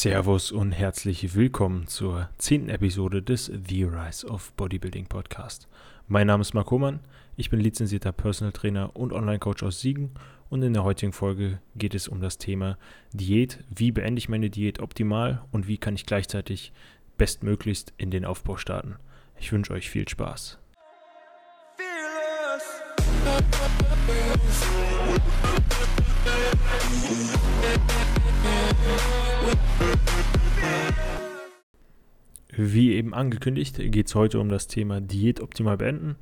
Servus und herzlich willkommen zur zehnten Episode des The Rise of Bodybuilding Podcast. Mein Name ist Marc Hohmann, ich bin lizenzierter Personal Trainer und Online-Coach aus Siegen und in der heutigen Folge geht es um das Thema Diät. Wie beende ich meine Diät optimal und wie kann ich gleichzeitig bestmöglichst in den Aufbau starten? Ich wünsche euch viel Spaß. Wie eben angekündigt, geht es heute um das Thema Diät optimal beenden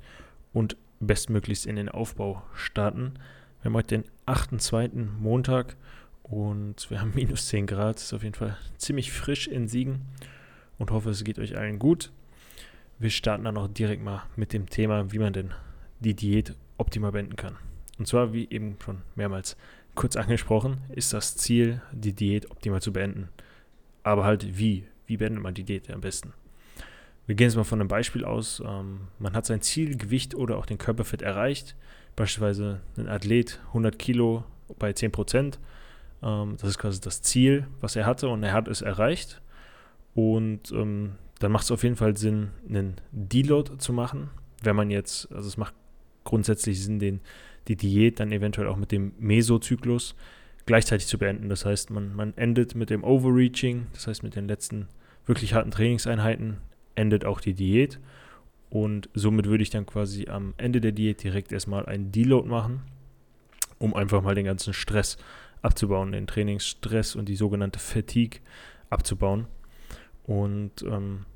und bestmöglichst in den Aufbau starten. Wir haben heute den 8.2. Montag und wir haben minus 10 Grad. Ist auf jeden Fall ziemlich frisch in Siegen und hoffe, es geht euch allen gut. Wir starten dann auch direkt mal mit dem Thema, wie man denn die Diät optimal beenden kann. Und zwar, wie eben schon mehrmals kurz angesprochen, ist das Ziel, die Diät optimal zu beenden. Aber halt wie? Wie beendet man die Diät am besten? Wir gehen jetzt mal von einem Beispiel aus. Ähm, man hat sein Zielgewicht oder auch den Körperfett erreicht. Beispielsweise ein Athlet 100 Kilo bei 10 Prozent. Ähm, das ist quasi das Ziel, was er hatte und er hat es erreicht. Und ähm, dann macht es auf jeden Fall Sinn, einen Deload zu machen. Wenn man jetzt, also es macht grundsätzlich Sinn, den, die Diät dann eventuell auch mit dem Mesozyklus gleichzeitig zu beenden. Das heißt, man, man endet mit dem Overreaching, das heißt mit den letzten wirklich harten Trainingseinheiten endet auch die Diät. Und somit würde ich dann quasi am Ende der Diät direkt erstmal einen Deload machen, um einfach mal den ganzen Stress abzubauen, den Trainingsstress und die sogenannte Fatigue abzubauen. Und ähm,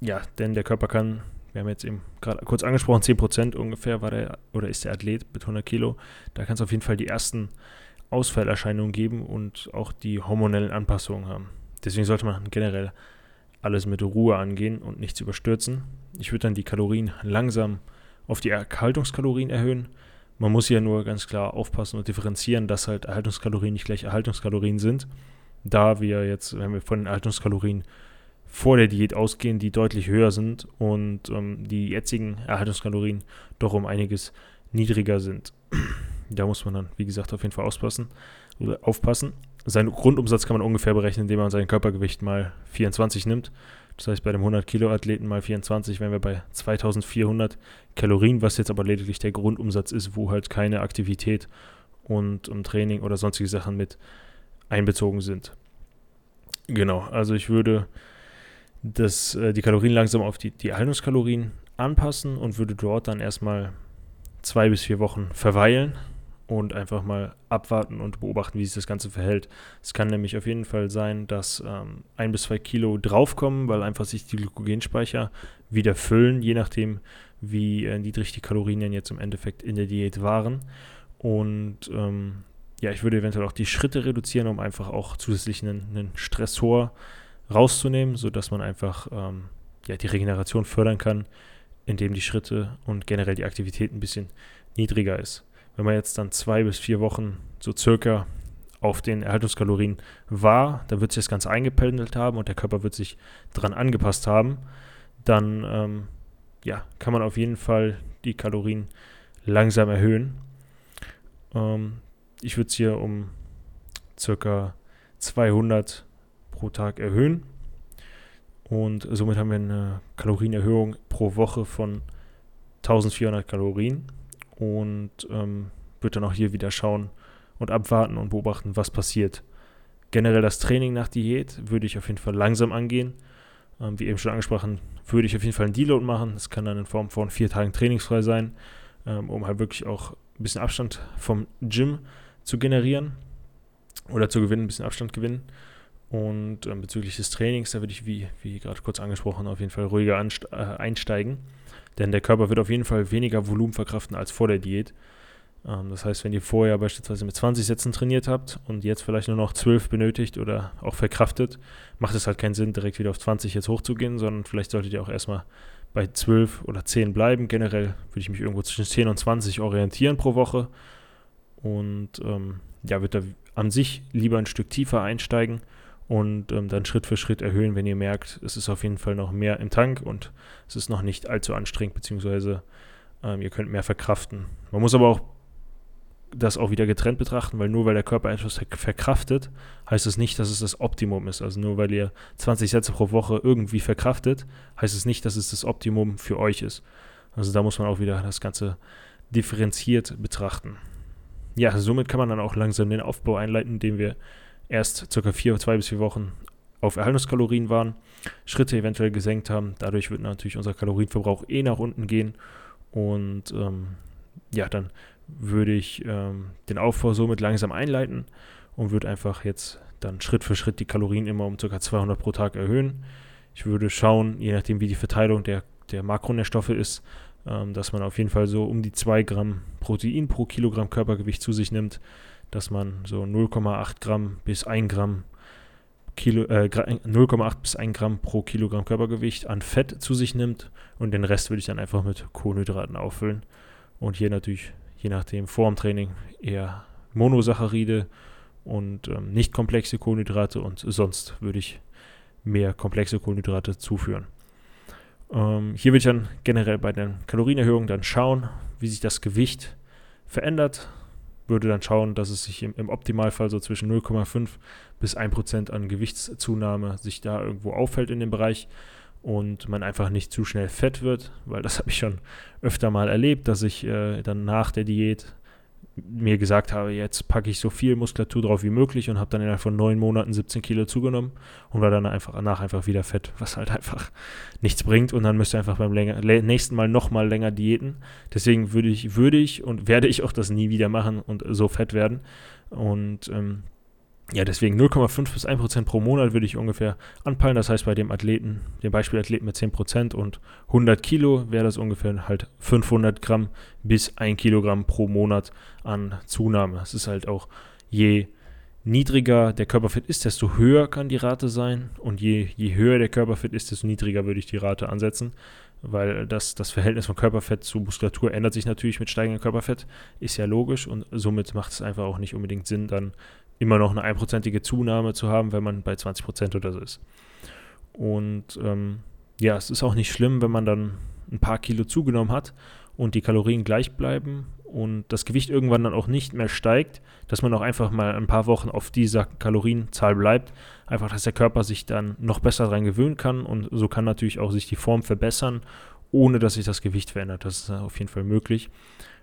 ja, denn der Körper kann wir haben jetzt eben gerade kurz angesprochen, 10% ungefähr war der oder ist der Athlet mit 100 Kilo. Da kann es auf jeden Fall die ersten Ausfallerscheinungen geben und auch die hormonellen Anpassungen haben. Deswegen sollte man generell alles mit Ruhe angehen und nichts überstürzen. Ich würde dann die Kalorien langsam auf die Erhaltungskalorien erhöhen. Man muss ja nur ganz klar aufpassen und differenzieren, dass halt Erhaltungskalorien nicht gleich Erhaltungskalorien sind. Da wir jetzt, wenn wir von den Erhaltungskalorien vor der Diät ausgehen, die deutlich höher sind und ähm, die jetzigen Erhaltungskalorien doch um einiges niedriger sind. da muss man dann, wie gesagt, auf jeden Fall auspassen, oder aufpassen. Seinen Grundumsatz kann man ungefähr berechnen, indem man sein Körpergewicht mal 24 nimmt. Das heißt, bei dem 100 Kilo Athleten mal 24 wären wir bei 2400 Kalorien, was jetzt aber lediglich der Grundumsatz ist, wo halt keine Aktivität und um Training oder sonstige Sachen mit einbezogen sind. Genau, also ich würde das, äh, die Kalorien langsam auf die, die Erhaltungskalorien anpassen und würde dort dann erstmal zwei bis vier Wochen verweilen und einfach mal abwarten und beobachten, wie sich das Ganze verhält. Es kann nämlich auf jeden Fall sein, dass ähm, ein bis zwei Kilo draufkommen, weil einfach sich die Glykogenspeicher wieder füllen, je nachdem, wie äh, niedrig die Kalorien denn jetzt im Endeffekt in der Diät waren. Und ähm, ja, ich würde eventuell auch die Schritte reduzieren, um einfach auch zusätzlich einen, einen Stressor rauszunehmen, sodass man einfach ähm, ja, die Regeneration fördern kann, indem die Schritte und generell die Aktivität ein bisschen niedriger ist. Wenn man jetzt dann zwei bis vier Wochen so circa auf den Erhaltungskalorien war, dann wird sich das Ganze eingependelt haben und der Körper wird sich daran angepasst haben, dann ähm, ja, kann man auf jeden Fall die Kalorien langsam erhöhen. Ähm, ich würde es hier um circa 200 pro Tag erhöhen. Und somit haben wir eine Kalorienerhöhung pro Woche von 1400 Kalorien. Und ähm, wird dann auch hier wieder schauen und abwarten und beobachten, was passiert. Generell das Training nach Diät würde ich auf jeden Fall langsam angehen. Ähm, wie eben schon angesprochen, würde ich auf jeden Fall einen Deload machen. Das kann dann in Form von vier Tagen trainingsfrei sein, ähm, um halt wirklich auch ein bisschen Abstand vom Gym zu generieren oder zu gewinnen, ein bisschen Abstand gewinnen. Und ähm, bezüglich des Trainings, da würde ich, wie, wie gerade kurz angesprochen, auf jeden Fall ruhiger äh, einsteigen. Denn der Körper wird auf jeden Fall weniger Volumen verkraften als vor der Diät. Ähm, das heißt, wenn ihr vorher beispielsweise mit 20 Sätzen trainiert habt und jetzt vielleicht nur noch 12 benötigt oder auch verkraftet, macht es halt keinen Sinn, direkt wieder auf 20 jetzt hochzugehen, sondern vielleicht solltet ihr auch erstmal bei 12 oder 10 bleiben. Generell würde ich mich irgendwo zwischen 10 und 20 orientieren pro Woche. Und ähm, ja, würde da an sich lieber ein Stück tiefer einsteigen und ähm, dann Schritt für Schritt erhöhen, wenn ihr merkt, es ist auf jeden Fall noch mehr im Tank und es ist noch nicht allzu anstrengend, beziehungsweise ähm, ihr könnt mehr verkraften. Man muss aber auch das auch wieder getrennt betrachten, weil nur weil der Körper etwas verkraftet, heißt es nicht, dass es das Optimum ist. Also nur weil ihr 20 Sätze pro Woche irgendwie verkraftet, heißt es nicht, dass es das Optimum für euch ist. Also da muss man auch wieder das Ganze differenziert betrachten. Ja, somit kann man dann auch langsam den Aufbau einleiten, indem wir erst ca. vier, zwei bis vier Wochen auf Erhaltungskalorien waren, Schritte eventuell gesenkt haben. Dadurch wird natürlich unser Kalorienverbrauch eh nach unten gehen. Und ähm, ja, dann würde ich ähm, den Aufbau somit langsam einleiten und würde einfach jetzt dann Schritt für Schritt die Kalorien immer um ca. 200 pro Tag erhöhen. Ich würde schauen, je nachdem wie die Verteilung der, der Makronährstoffe ist, ähm, dass man auf jeden Fall so um die 2 Gramm Protein pro Kilogramm Körpergewicht zu sich nimmt, dass man so 0,8 Gramm bis 1 Gramm Kilo, äh, 0,8 bis 1 Gramm pro Kilogramm Körpergewicht an Fett zu sich nimmt und den Rest würde ich dann einfach mit Kohlenhydraten auffüllen. Und hier natürlich, je nachdem, vor dem Training eher Monosaccharide und ähm, nicht komplexe Kohlenhydrate und sonst würde ich mehr komplexe Kohlenhydrate zuführen. Ähm, hier würde ich dann generell bei den Kalorienerhöhungen dann schauen, wie sich das Gewicht verändert würde dann schauen, dass es sich im, im Optimalfall so zwischen 0,5 bis 1% an Gewichtszunahme sich da irgendwo auffällt in dem Bereich und man einfach nicht zu schnell fett wird, weil das habe ich schon öfter mal erlebt, dass ich äh, dann nach der Diät mir gesagt habe, jetzt packe ich so viel Muskulatur drauf wie möglich und habe dann innerhalb von neun Monaten 17 Kilo zugenommen und war dann einfach danach einfach wieder fett, was halt einfach nichts bringt und dann müsst ihr einfach beim länger, nächsten Mal nochmal länger diäten. Deswegen würde ich, würde ich und werde ich auch das nie wieder machen und so fett werden. Und ähm, ja, deswegen 0,5 bis 1% pro Monat würde ich ungefähr anpeilen. Das heißt, bei dem Athleten, dem Beispielathleten mit 10% und 100 Kilo wäre das ungefähr halt 500 Gramm bis 1 Kilogramm pro Monat an Zunahme. Es ist halt auch je niedriger der Körperfett ist, desto höher kann die Rate sein. Und je, je höher der Körperfett ist, desto niedriger würde ich die Rate ansetzen. Weil das, das Verhältnis von Körperfett zu Muskulatur ändert sich natürlich mit steigendem Körperfett. Ist ja logisch und somit macht es einfach auch nicht unbedingt Sinn, dann immer noch eine einprozentige Zunahme zu haben, wenn man bei 20 Prozent oder so ist. Und ähm, ja, es ist auch nicht schlimm, wenn man dann ein paar Kilo zugenommen hat und die Kalorien gleich bleiben und das Gewicht irgendwann dann auch nicht mehr steigt, dass man auch einfach mal ein paar Wochen auf dieser Kalorienzahl bleibt. Einfach, dass der Körper sich dann noch besser daran gewöhnen kann und so kann natürlich auch sich die Form verbessern, ohne dass sich das Gewicht verändert. Das ist auf jeden Fall möglich.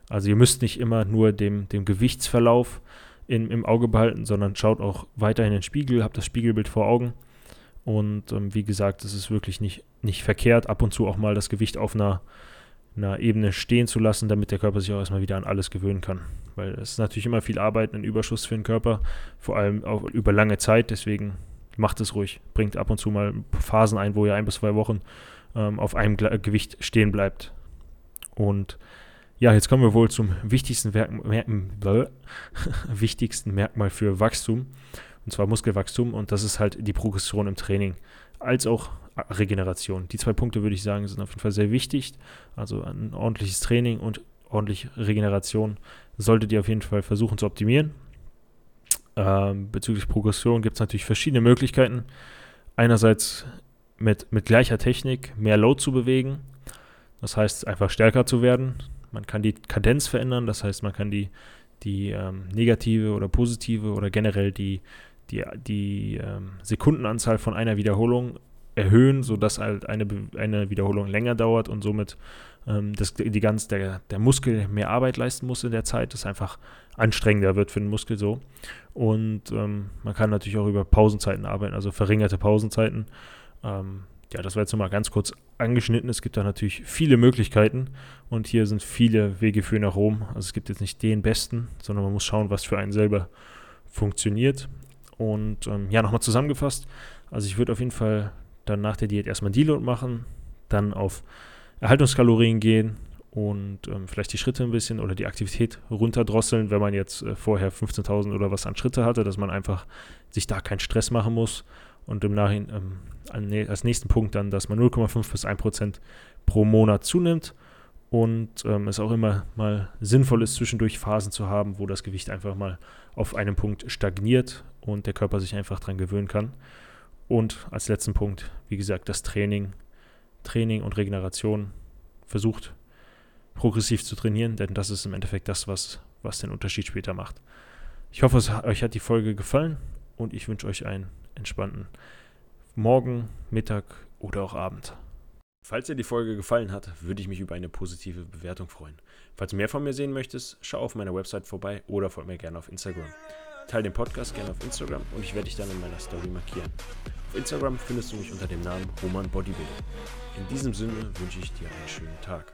Also ihr müsst nicht immer nur dem, dem Gewichtsverlauf in, im Auge behalten, sondern schaut auch weiterhin in den Spiegel, habt das Spiegelbild vor Augen. Und ähm, wie gesagt, es ist wirklich nicht, nicht verkehrt, ab und zu auch mal das Gewicht auf einer, einer Ebene stehen zu lassen, damit der Körper sich auch erstmal wieder an alles gewöhnen kann. Weil es ist natürlich immer viel Arbeit, ein Überschuss für den Körper, vor allem auch über lange Zeit. Deswegen macht es ruhig. Bringt ab und zu mal Phasen ein, wo ihr ein bis zwei Wochen ähm, auf einem Gewicht stehen bleibt. Und ja, jetzt kommen wir wohl zum wichtigsten, Werk Mer wichtigsten Merkmal für Wachstum, und zwar Muskelwachstum, und das ist halt die Progression im Training, als auch Regeneration. Die zwei Punkte würde ich sagen, sind auf jeden Fall sehr wichtig. Also ein ordentliches Training und ordentliche Regeneration solltet ihr auf jeden Fall versuchen zu optimieren. Ähm, bezüglich Progression gibt es natürlich verschiedene Möglichkeiten. Einerseits mit, mit gleicher Technik mehr Load zu bewegen, das heißt einfach stärker zu werden. Man kann die Kadenz verändern, das heißt, man kann die, die ähm, negative oder positive oder generell die, die, die ähm, Sekundenanzahl von einer Wiederholung erhöhen, sodass halt eine, eine Wiederholung länger dauert und somit ähm, das, die ganz, der, der Muskel mehr Arbeit leisten muss in der Zeit, das einfach anstrengender wird für den Muskel so. Und ähm, man kann natürlich auch über Pausenzeiten arbeiten, also verringerte Pausenzeiten. Ähm, ja, das war jetzt nochmal ganz kurz angeschnitten. Es gibt da natürlich viele Möglichkeiten und hier sind viele Wege für nach Rom. Also es gibt jetzt nicht den besten, sondern man muss schauen, was für einen selber funktioniert. Und ähm, ja, nochmal zusammengefasst. Also ich würde auf jeden Fall dann nach der Diät erstmal Deload machen, dann auf Erhaltungskalorien gehen und ähm, vielleicht die Schritte ein bisschen oder die Aktivität runterdrosseln, wenn man jetzt äh, vorher 15.000 oder was an Schritte hatte, dass man einfach sich da keinen Stress machen muss und im Nachhinein ähm, als nächsten Punkt dann, dass man 0,5 bis 1 Prozent pro Monat zunimmt und ähm, es auch immer mal sinnvoll ist, zwischendurch Phasen zu haben, wo das Gewicht einfach mal auf einem Punkt stagniert und der Körper sich einfach daran gewöhnen kann. Und als letzten Punkt, wie gesagt, das Training, Training und Regeneration versucht progressiv zu trainieren, denn das ist im Endeffekt das, was, was den Unterschied später macht. Ich hoffe, es, euch hat die Folge gefallen und ich wünsche euch einen entspannten Morgen, Mittag oder auch Abend. Falls dir die Folge gefallen hat, würde ich mich über eine positive Bewertung freuen. Falls du mehr von mir sehen möchtest, schau auf meiner Website vorbei oder folge mir gerne auf Instagram. Teile den Podcast gerne auf Instagram und ich werde dich dann in meiner Story markieren. Auf Instagram findest du mich unter dem Namen Roman Bodybuilder. In diesem Sinne wünsche ich dir einen schönen Tag.